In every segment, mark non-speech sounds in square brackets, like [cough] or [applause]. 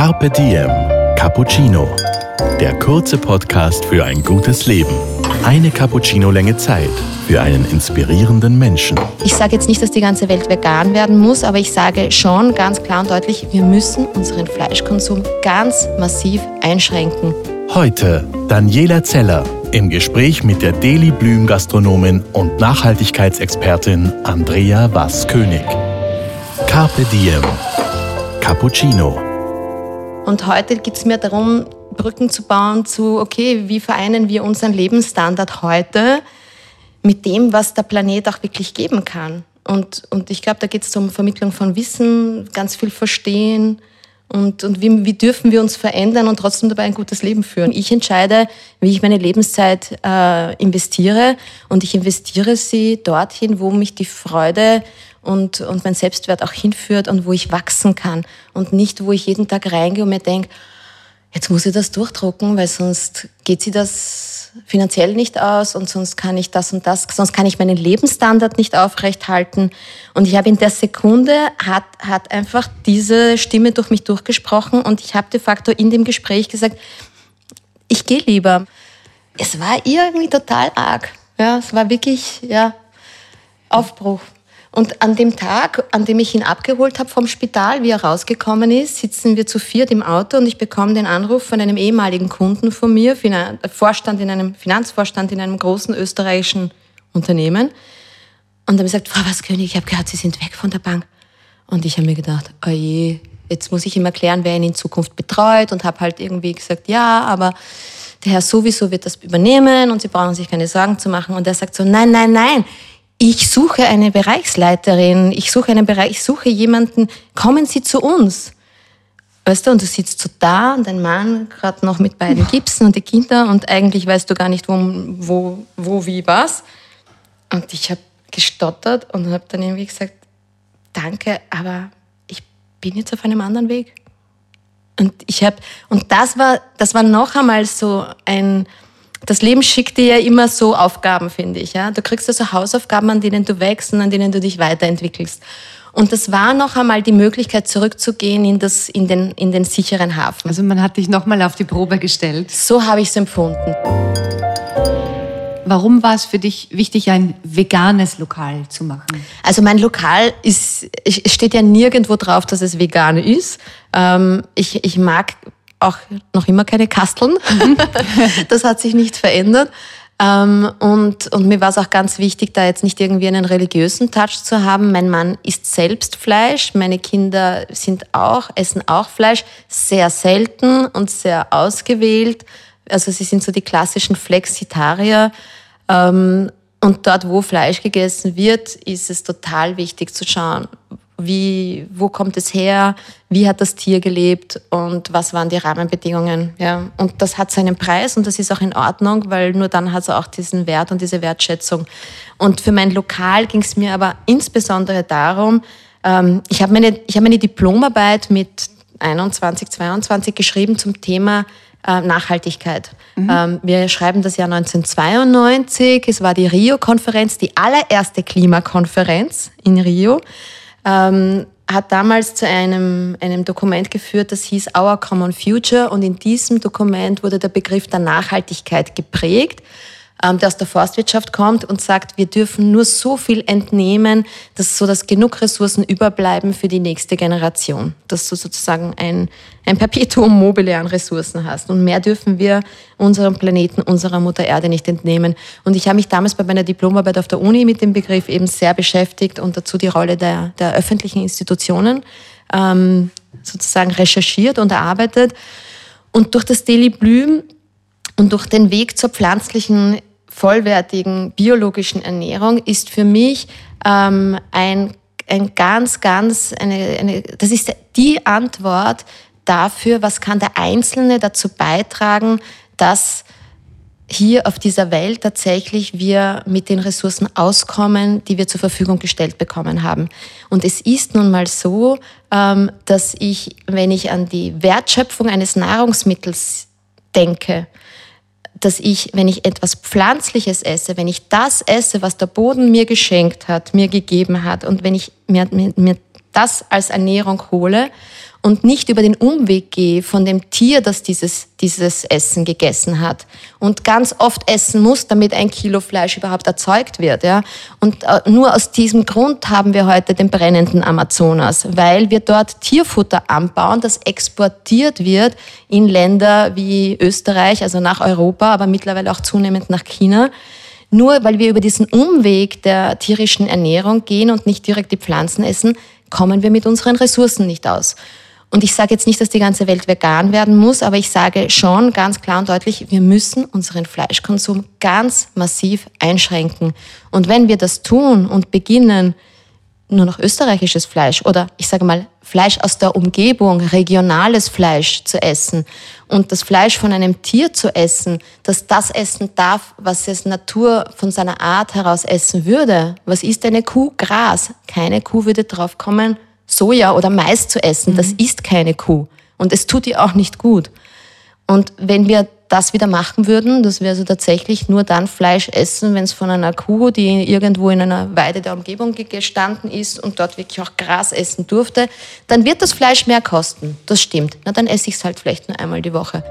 Carpe Diem Cappuccino. Der kurze Podcast für ein gutes Leben. Eine Cappuccino-Länge Zeit für einen inspirierenden Menschen. Ich sage jetzt nicht, dass die ganze Welt vegan werden muss, aber ich sage schon ganz klar und deutlich, wir müssen unseren Fleischkonsum ganz massiv einschränken. Heute Daniela Zeller im Gespräch mit der Deli Blüm Gastronomin und Nachhaltigkeitsexpertin Andrea Wass-König. Carpe Diem. Cappuccino. Und heute geht es mir darum, Brücken zu bauen zu, okay, wie vereinen wir unseren Lebensstandard heute mit dem, was der Planet auch wirklich geben kann. Und, und ich glaube, da geht es um Vermittlung von Wissen, ganz viel Verstehen und, und wie, wie dürfen wir uns verändern und trotzdem dabei ein gutes Leben führen. Ich entscheide, wie ich meine Lebenszeit äh, investiere und ich investiere sie dorthin, wo mich die Freude und, und mein Selbstwert auch hinführt und wo ich wachsen kann und nicht, wo ich jeden Tag reingehe und mir denke, jetzt muss ich das durchdrucken, weil sonst geht sie das finanziell nicht aus und sonst kann ich das und das, sonst kann ich meinen Lebensstandard nicht aufrechthalten. Und ich habe in der Sekunde, hat, hat einfach diese Stimme durch mich durchgesprochen und ich habe de facto in dem Gespräch gesagt, ich gehe lieber. Es war irgendwie total arg. Ja, es war wirklich, ja, Aufbruch. Und an dem Tag, an dem ich ihn abgeholt habe vom Spital, wie er rausgekommen ist, sitzen wir zu viert im Auto und ich bekomme den Anruf von einem ehemaligen Kunden von mir, Vorstand in einem, Finanzvorstand in einem großen österreichischen Unternehmen. Und er gesagt, Frau Waskönig, ich habe gehört, Sie sind weg von der Bank. Und ich habe mir gedacht, oh je, jetzt muss ich ihm erklären, wer ihn in Zukunft betreut und habe halt irgendwie gesagt, ja, aber der Herr sowieso wird das übernehmen und Sie brauchen sich keine Sorgen zu machen. Und er sagt so, nein, nein, nein, ich suche eine Bereichsleiterin, ich suche einen Bereich, ich suche jemanden, kommen Sie zu uns. Weißt du, und du sitzt so da und dein Mann gerade noch mit beiden Gipsen und die Kinder und eigentlich weißt du gar nicht, wo, wo, wo wie, was. Und ich habe gestottert und habe dann irgendwie gesagt, danke, aber ich bin jetzt auf einem anderen Weg. Und ich habe, und das war, das war noch einmal so ein, das Leben schickt dir ja immer so Aufgaben, finde ich. Ja? Du kriegst also Hausaufgaben, an denen du wächst und an denen du dich weiterentwickelst. Und das war noch einmal die Möglichkeit, zurückzugehen in, das, in, den, in den sicheren Hafen. Also man hat dich noch mal auf die Probe gestellt. So habe ich es empfunden. Warum war es für dich wichtig, ein veganes Lokal zu machen? Also mein Lokal ist, steht ja nirgendwo drauf, dass es vegan ist. Ähm, ich, ich mag auch noch immer keine Kasteln. [laughs] Das hat sich nicht verändert. Ähm, und, und mir war es auch ganz wichtig, da jetzt nicht irgendwie einen religiösen Touch zu haben. Mein Mann isst selbst Fleisch, meine Kinder sind auch, essen auch Fleisch, sehr selten und sehr ausgewählt. Also sie sind so die klassischen Flexitarier. Ähm, und dort, wo Fleisch gegessen wird, ist es total wichtig zu schauen, wie, wo kommt es her, wie hat das Tier gelebt und was waren die Rahmenbedingungen. Ja. Und das hat seinen Preis und das ist auch in Ordnung, weil nur dann hat es auch diesen Wert und diese Wertschätzung. Und für mein Lokal ging es mir aber insbesondere darum, ähm, ich habe meine, ich hab meine Diplomarbeit mit 21, 22 geschrieben zum Thema äh, Nachhaltigkeit. Mhm. Ähm, wir schreiben das Jahr 1992. Es war die Rio-Konferenz, die allererste Klimakonferenz in Rio ähm, hat damals zu einem, einem Dokument geführt, das hieß Our Common Future. Und in diesem Dokument wurde der Begriff der Nachhaltigkeit geprägt. Ähm, der aus der Forstwirtschaft kommt und sagt, wir dürfen nur so viel entnehmen, dass so dass genug Ressourcen überbleiben für die nächste Generation. Dass du sozusagen ein, ein Perpetuum mobile an Ressourcen hast. Und mehr dürfen wir unserem Planeten, unserer Mutter Erde nicht entnehmen. Und ich habe mich damals bei meiner Diplomarbeit auf der Uni mit dem Begriff eben sehr beschäftigt und dazu die Rolle der, der öffentlichen Institutionen ähm, sozusagen recherchiert und erarbeitet. Und durch das Daily Blüm und durch den Weg zur pflanzlichen vollwertigen biologischen Ernährung ist für mich ähm, ein, ein ganz, ganz, eine, eine, das ist die Antwort dafür, was kann der Einzelne dazu beitragen, dass hier auf dieser Welt tatsächlich wir mit den Ressourcen auskommen, die wir zur Verfügung gestellt bekommen haben. Und es ist nun mal so, ähm, dass ich, wenn ich an die Wertschöpfung eines Nahrungsmittels denke, dass ich, wenn ich etwas Pflanzliches esse, wenn ich das esse, was der Boden mir geschenkt hat, mir gegeben hat, und wenn ich mir, mir, mir das als Ernährung hole und nicht über den Umweg gehe von dem Tier, das dieses, dieses Essen gegessen hat und ganz oft essen muss, damit ein Kilo Fleisch überhaupt erzeugt wird. Ja? Und äh, nur aus diesem Grund haben wir heute den brennenden Amazonas, weil wir dort Tierfutter anbauen, das exportiert wird in Länder wie Österreich, also nach Europa, aber mittlerweile auch zunehmend nach China. Nur weil wir über diesen Umweg der tierischen Ernährung gehen und nicht direkt die Pflanzen essen, kommen wir mit unseren Ressourcen nicht aus. Und ich sage jetzt nicht, dass die ganze Welt vegan werden muss, aber ich sage schon ganz klar und deutlich, wir müssen unseren Fleischkonsum ganz massiv einschränken. Und wenn wir das tun und beginnen, nur noch österreichisches Fleisch oder ich sage mal Fleisch aus der Umgebung, regionales Fleisch zu essen und das Fleisch von einem Tier zu essen, das das essen darf, was es Natur von seiner Art heraus essen würde. Was ist eine Kuh? Gras. Keine Kuh würde drauf kommen, Soja oder Mais zu essen. Mhm. Das ist keine Kuh. Und es tut ihr auch nicht gut. Und wenn wir das wieder machen würden, dass wir also tatsächlich nur dann Fleisch essen, wenn es von einer Kuh, die irgendwo in einer Weide der Umgebung gestanden ist und dort wirklich auch Gras essen durfte, dann wird das Fleisch mehr kosten. Das stimmt. Na, dann esse ich es halt vielleicht nur einmal die Woche.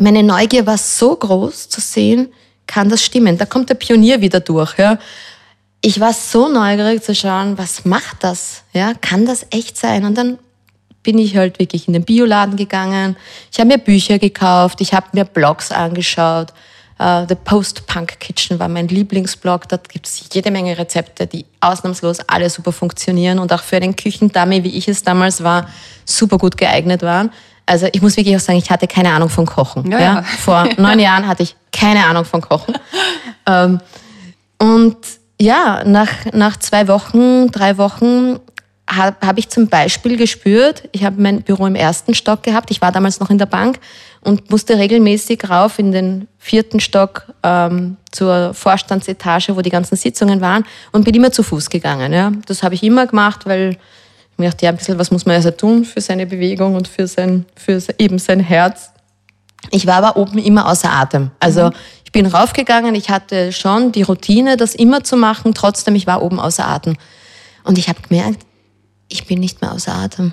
Meine Neugier war so groß zu sehen, kann das stimmen? Da kommt der Pionier wieder durch. Ja? Ich war so neugierig zu schauen, was macht das? Ja? Kann das echt sein? Und dann bin ich halt wirklich in den Bioladen gegangen. Ich habe mir Bücher gekauft, ich habe mir Blogs angeschaut. Uh, The Post-Punk Kitchen war mein Lieblingsblog. Dort gibt es jede Menge Rezepte, die ausnahmslos alle super funktionieren und auch für einen Küchendummy, wie ich es damals war, super gut geeignet waren. Also ich muss wirklich auch sagen, ich hatte keine Ahnung von Kochen. Ja, ja. Vor [laughs] neun Jahren hatte ich keine Ahnung von Kochen. ähm, und ja, nach, nach zwei Wochen, drei Wochen habe hab ich zum Beispiel gespürt, ich habe mein Büro im ersten Stock gehabt, ich war damals noch in der Bank und musste regelmäßig rauf in den vierten Stock ähm, zur Vorstandsetage, wo die ganzen Sitzungen waren und bin immer zu Fuß gegangen. Ja. Das habe ich immer gemacht, weil ich mir dachte, ja, ein bisschen was muss man also tun für seine Bewegung und für, sein, für eben sein Herz. Ich war aber oben immer außer Atem. Also mhm. ich bin raufgegangen, ich hatte schon die Routine, das immer zu machen, trotzdem ich war oben außer Atem. Und ich habe gemerkt, ich bin nicht mehr außer Atem.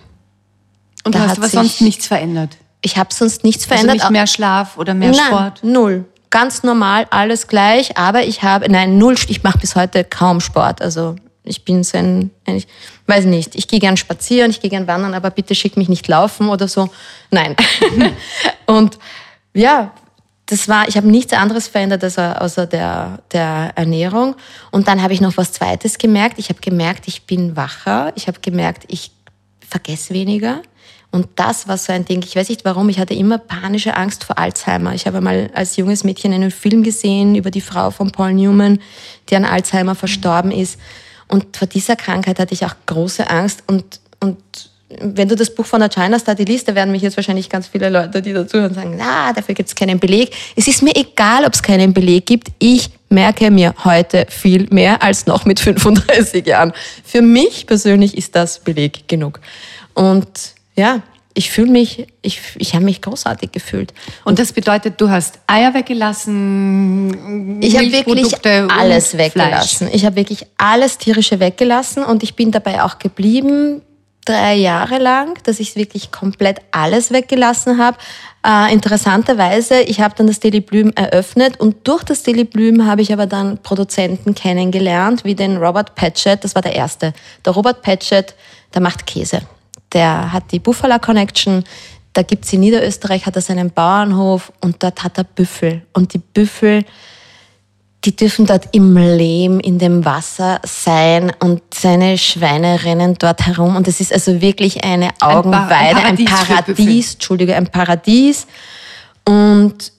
Und da hast aber sonst nichts verändert? Ich habe sonst nichts also verändert. Also nicht mehr Schlaf oder mehr nein, Sport? null. Ganz normal, alles gleich, aber ich habe, nein, null, ich mache bis heute kaum Sport. Also ich bin so ein, ich weiß nicht, ich gehe gern spazieren, ich gehe gern wandern, aber bitte schick mich nicht laufen oder so. Nein. [laughs] und ja, das war, ich habe nichts anderes verändert als, außer der, der Ernährung. Und dann habe ich noch was Zweites gemerkt. Ich habe gemerkt, ich bin wacher. Ich habe gemerkt, ich vergesse weniger. Und das war so ein Ding. Ich weiß nicht warum. Ich hatte immer panische Angst vor Alzheimer. Ich habe mal als junges Mädchen einen Film gesehen über die Frau von Paul Newman, die an Alzheimer verstorben ist. Und vor dieser Krankheit hatte ich auch große Angst. Und, und wenn du das Buch von der China Study liest, da werden mich jetzt wahrscheinlich ganz viele Leute, die dazuhören, sagen, na, dafür gibt es keinen Beleg. Es ist mir egal, ob es keinen Beleg gibt. Ich merke mir heute viel mehr als noch mit 35 Jahren. Für mich persönlich ist das Beleg genug. Und ja, ich fühle mich, ich, ich habe mich großartig gefühlt. Und das bedeutet, du hast Eier weggelassen, ich habe wirklich alles weggelassen. Ich habe wirklich alles tierische weggelassen und ich bin dabei auch geblieben drei Jahre lang, dass ich wirklich komplett alles weggelassen habe. Äh, interessanterweise, ich habe dann das Daily Bloom eröffnet und durch das Daily Bloom habe ich aber dann Produzenten kennengelernt, wie den Robert Patchett, das war der erste. Der Robert Patchett, der macht Käse. Der hat die Buffalo Connection, da gibt's in Niederösterreich, hat er seinen Bauernhof und dort hat er Büffel. Und die Büffel, die dürfen dort im Lehm, in dem Wasser sein und seine Schweine rennen dort herum. Und es ist also wirklich eine Augenweide, ein, ein Paradies, ein Paradies Entschuldige, ein Paradies. Und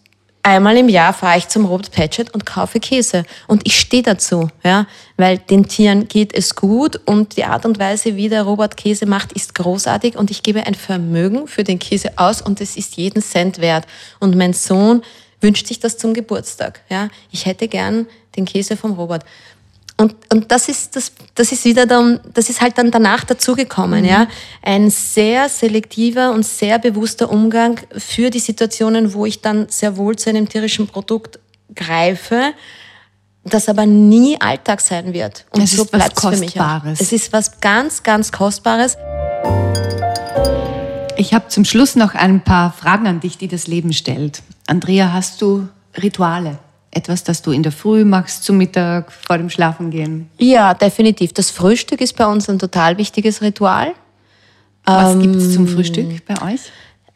einmal im Jahr fahre ich zum Robert Patchett und kaufe Käse. Und ich stehe dazu, ja, weil den Tieren geht es gut und die Art und Weise, wie der Robert Käse macht, ist großartig und ich gebe ein Vermögen für den Käse aus und es ist jeden Cent wert. Und mein Sohn wünscht sich das zum Geburtstag. Ja? Ich hätte gern den Käse vom Robert. Und, und das ist das, das ist wieder dann, das ist halt dann danach dazugekommen, mhm. ja. Ein sehr selektiver und sehr bewusster Umgang für die Situationen, wo ich dann sehr wohl zu einem tierischen Produkt greife, das aber nie Alltag sein wird. Und Es so was bleibt's für mich auch. Kostbares. Es ist was ganz, ganz Kostbares. Ich habe zum Schluss noch ein paar Fragen an dich, die das Leben stellt. Andrea, hast du Rituale? Etwas, das du in der Früh machst, zum Mittag, vor dem Schlafengehen? Ja, definitiv. Das Frühstück ist bei uns ein total wichtiges Ritual. Was gibt es Ähm, zum Frühstück bei euch?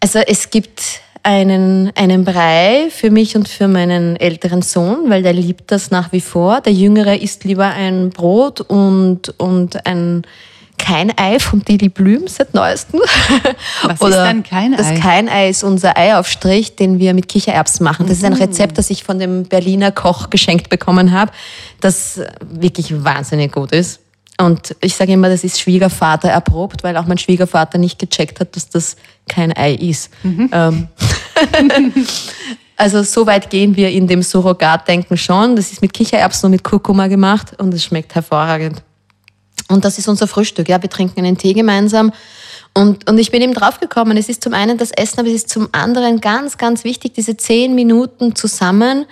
Also es gibt einen, einen Brei für mich und für meinen älteren Sohn, weil der liebt das nach wie vor. Der Jüngere isst lieber ein Brot und, und ein kein Ei vom Dili Blüm seit neuestem. Was ist ein Kein-Ei? Das Kein-Ei ist unser Eiaufstrich, den wir mit Kichererbsen machen. Das ist Mhm. ein Rezept, das ich von dem Berliner Koch geschenkt bekommen habe, das wirklich wahnsinnig gut ist. Und ich sage immer, das ist Schwiegervater erprobt, weil auch mein Schwiegervater nicht gecheckt hat, dass das kein Ei ist. Mhm. Ähm, [laughs] also so weit gehen wir in dem Surrogatdenken schon. Das ist mit Kichererbsen und mit Kurkuma gemacht und es schmeckt hervorragend. Und das ist unser Frühstück. Ja, wir trinken einen Tee gemeinsam. Und, und ich bin eben draufgekommen, es ist zum einen das Essen, aber es ist zum anderen ganz, ganz wichtig, diese zehn Minuten zusammen.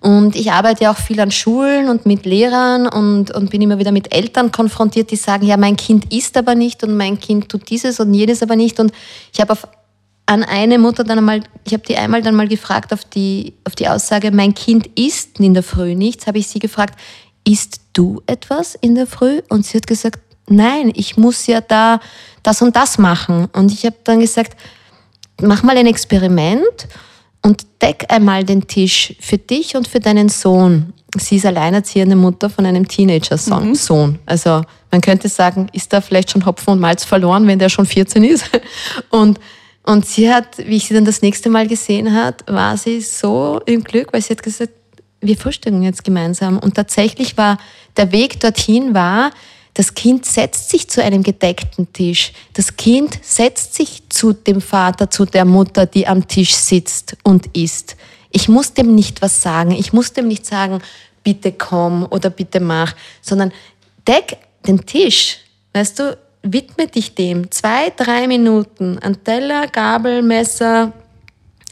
Und ich arbeite ja auch viel an Schulen und mit Lehrern und, und bin immer wieder mit Eltern konfrontiert, die sagen, ja, mein Kind isst aber nicht und mein Kind tut dieses und jenes aber nicht. Und ich habe an eine Mutter dann einmal, ich habe die einmal dann mal gefragt auf die, auf die Aussage, mein Kind isst in der Früh nichts, habe ich sie gefragt, isst du etwas in der Früh? Und sie hat gesagt, nein, ich muss ja da das und das machen. Und ich habe dann gesagt, mach mal ein Experiment und deck einmal den Tisch für dich und für deinen Sohn. Sie ist alleinerziehende Mutter von einem Teenager-Sohn. Sohn. Also man könnte sagen, ist da vielleicht schon Hopfen und Malz verloren, wenn der schon 14 ist. [laughs] Und, und sie hat, wie ich sie dann das nächste Mal gesehen hat, war sie so im Glück, weil sie hat gesagt, wir frühstücken jetzt gemeinsam. Und tatsächlich war der Weg dorthin war, das Kind setzt sich zu einem gedeckten Tisch. Das Kind setzt sich zu dem Vater, zu der Mutter, die am Tisch sitzt und isst. Ich muss dem nicht was sagen. Ich muss dem nicht sagen, bitte komm oder bitte mach, sondern deck den Tisch. Weißt du, widme dich dem. Zwei, drei Minuten. Ein Teller, Gabel, Messer,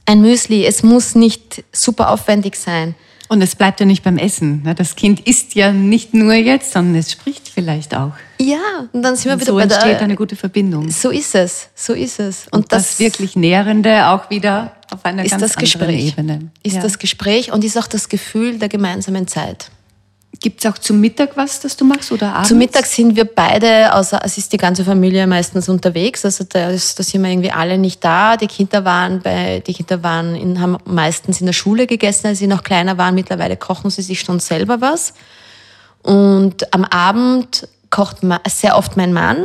ein Müsli. Es muss nicht super aufwendig sein. Und es bleibt ja nicht beim Essen. ne? Das Kind isst ja nicht nur jetzt, sondern es spricht vielleicht auch. Ja, und dann sind wir Und wieder so bei entsteht der, eine gute Verbindung. So ist es, so ist es. Und das, wirklich Nährende auch wieder auf einer ist ganz das anderen Gespräch. Ebene. Ist Ja. das Gespräch und ist auch das Gefühl der gemeinsamen Zeit. Gibt es auch zum Mittag was, das du machst oder abends? Zum Mittag sind wir beide, außer es ist die ganze Familie meistens unterwegs. Also da, ist, da sind wir irgendwie alle nicht da. Die Kinder waren bei, die Kinder waren in, haben meistens in der Schule gegessen, als sie noch kleiner waren. Mittlerweile kochen sie sich schon selber was. Und am Abend kocht sehr oft mein Mann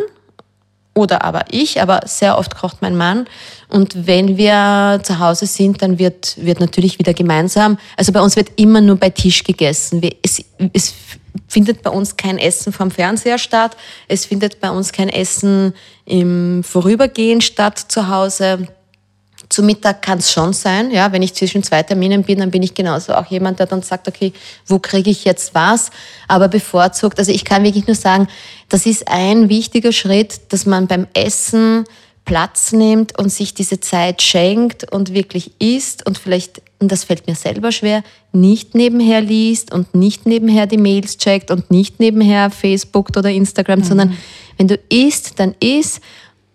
oder aber ich, aber sehr oft kocht mein Mann. Und wenn wir zu Hause sind, dann wird, wird natürlich wieder gemeinsam. Also bei uns wird immer nur bei Tisch gegessen. Es, es findet bei uns kein Essen vom Fernseher statt. Es findet bei uns kein Essen im Vorübergehen statt zu Hause. Zu Mittag kann es schon sein, ja, wenn ich zwischen zwei Terminen bin, dann bin ich genauso auch jemand, der dann sagt, okay, wo kriege ich jetzt was? Aber bevorzugt, also ich kann wirklich nur sagen, das ist ein wichtiger Schritt, dass man beim Essen Platz nimmt und sich diese Zeit schenkt und wirklich isst und vielleicht, und das fällt mir selber schwer, nicht nebenher liest und nicht nebenher die Mails checkt und nicht nebenher Facebook oder Instagram, sondern wenn du isst, dann isst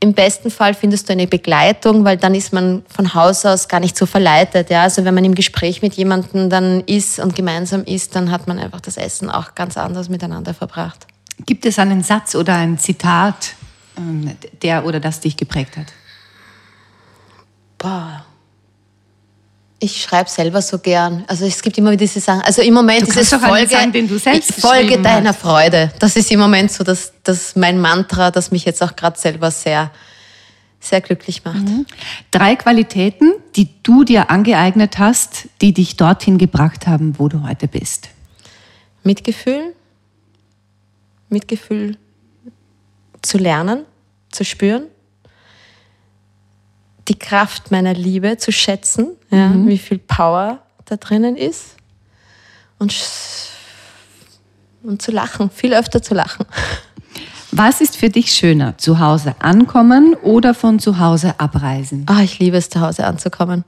im besten Fall findest du eine Begleitung, weil dann ist man von Haus aus gar nicht so verleitet. Ja? Also wenn man im Gespräch mit jemandem dann ist und gemeinsam isst, dann hat man einfach das Essen auch ganz anders miteinander verbracht. Gibt es einen Satz oder ein Zitat, ähm, der oder das dich geprägt hat? Boah. Ich schreibe selber so gern. Also es gibt immer wieder diese Sachen. Also im Moment Du ist es Folge, sagen, den du selbst Folge deiner hast. Freude. Das ist im Moment so das, das mein Mantra, das mich jetzt auch gerade selber sehr, sehr glücklich macht. Drei Qualitäten, die du dir angeeignet hast, die dich dorthin gebracht haben, wo du heute bist. Mitgefühl, Mitgefühl zu lernen, zu spüren, die Kraft meiner Liebe zu schätzen, ja, wie viel Power da drinnen ist und, und zu lachen, viel öfter zu lachen. Was ist für dich schöner, zu Hause ankommen oder von zu Hause abreisen? Ah, ich liebe es, zu Hause anzukommen.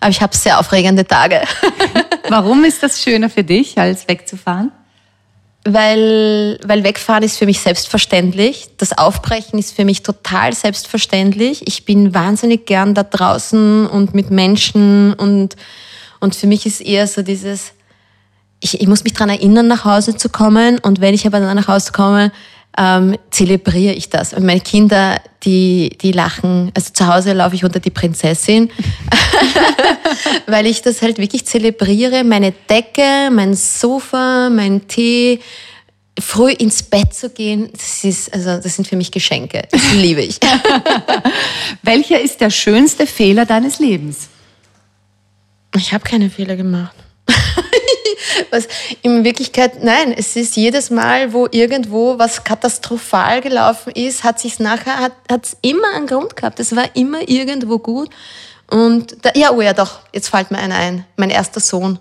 Aber ich habe sehr aufregende Tage. [laughs] Warum ist das schöner für dich, als wegzufahren? Weil, weil wegfahren ist für mich selbstverständlich. Das Aufbrechen ist für mich total selbstverständlich. Ich bin wahnsinnig gern da draußen und mit Menschen und, und für mich ist eher so dieses, ich, ich muss mich daran erinnern, nach Hause zu kommen und wenn ich aber dann nach Hause komme, ähm, zelebriere ich das. Und meine Kinder, die, die lachen. Also zu Hause laufe ich unter die Prinzessin, [laughs] weil ich das halt wirklich zelebriere. Meine Decke, mein Sofa, mein Tee, früh ins Bett zu gehen, das ist, also das sind für mich Geschenke. Das liebe ich. [laughs] Welcher ist der schönste Fehler deines Lebens? Ich habe keine Fehler gemacht. Was in Wirklichkeit, nein, es ist jedes Mal, wo irgendwo was katastrophal gelaufen ist, hat sich nachher, hat es immer einen Grund gehabt. Es war immer irgendwo gut. Und da, ja, oh ja, doch, jetzt fällt mir einer ein. Mein erster Sohn,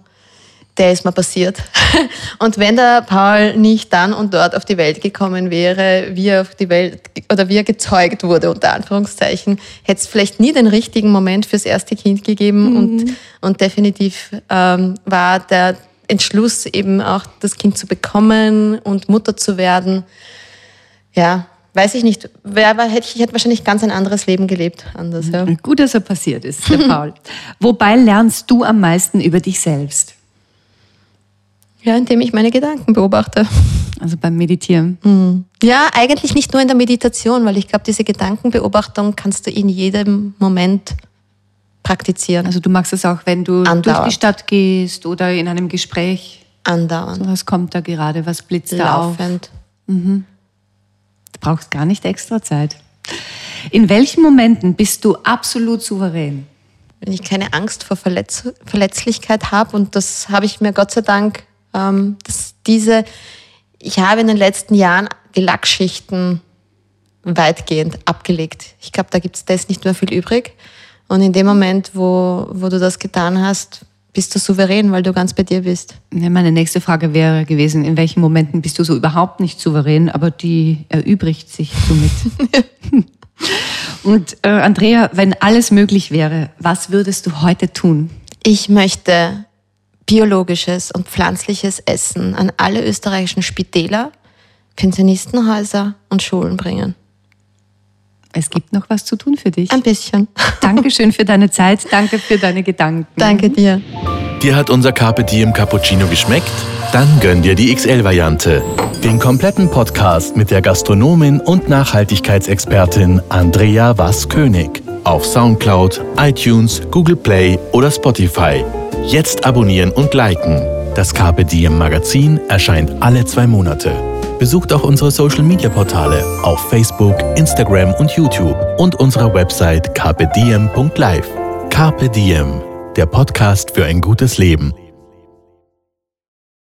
der ist mal passiert. [laughs] Und wenn der Paul nicht dann und dort auf die Welt gekommen wäre, wie er auf die Welt oder wie er gezeugt wurde, unter Anführungszeichen, hätte es vielleicht nie den richtigen Moment fürs erste Kind gegeben. Mhm. Und, und definitiv ähm, war der Entschluss, eben auch das Kind zu bekommen und Mutter zu werden, ja, weiß ich nicht. Wer war, hätte, ich hätte wahrscheinlich ganz ein anderes Leben gelebt. Anders, ja. Gut, dass er passiert ist, der Paul. [laughs] Wobei lernst du am meisten über dich selbst? Ja, indem ich meine Gedanken beobachte. Also beim Meditieren. Mhm. Ja, eigentlich nicht nur in der Meditation, weil ich glaube, diese Gedankenbeobachtung kannst du in jedem Moment praktizieren. Also du machst es auch, wenn du Andauernd. durch die Stadt gehst oder in einem Gespräch. Andauernd. So, was kommt da gerade? Was blitzt Laufend. da auf? Mhm. Du brauchst gar nicht extra Zeit. In welchen Momenten bist du absolut souverän? Wenn ich keine Angst vor Verletz Verletzlichkeit habe und das habe ich mir Gott sei Dank, ähm, dass diese, ich habe in den letzten Jahren die Lackschichten weitgehend abgelegt. Ich glaube, da gibt es das nicht mehr viel übrig. Und in dem Moment, wo, wo du das getan hast, bist du souverän, weil du ganz bei dir bist. Ja, meine nächste Frage wäre gewesen, in welchen Momenten bist du so überhaupt nicht souverän, aber die erübrigt sich somit. [laughs] Und äh, Andrea, wenn alles möglich wäre, was würdest du heute tun? Ich möchte biologisches und pflanzliches Essen an alle österreichischen Spitäler, Pensionistenhäuser und Schulen bringen. Es gibt noch was zu tun für dich. Ein bisschen. [laughs] Dankeschön für deine Zeit, danke für deine Gedanken. Danke dir. Dir hat unser Carpe Diem Cappuccino geschmeckt? Dann gönn dir die XL-Variante. Den kompletten Podcast mit der Gastronomin und Nachhaltigkeitsexpertin Andrea Was-König. Auf Soundcloud, iTunes, Google Play oder Spotify. Jetzt abonnieren und liken. Das Carpe Diem Magazin erscheint alle zwei Monate. Besucht auch unsere Social Media Portale auf Facebook, Instagram und YouTube und unsere Website carpediem.live. Carpe Diem, der Podcast für ein gutes Leben.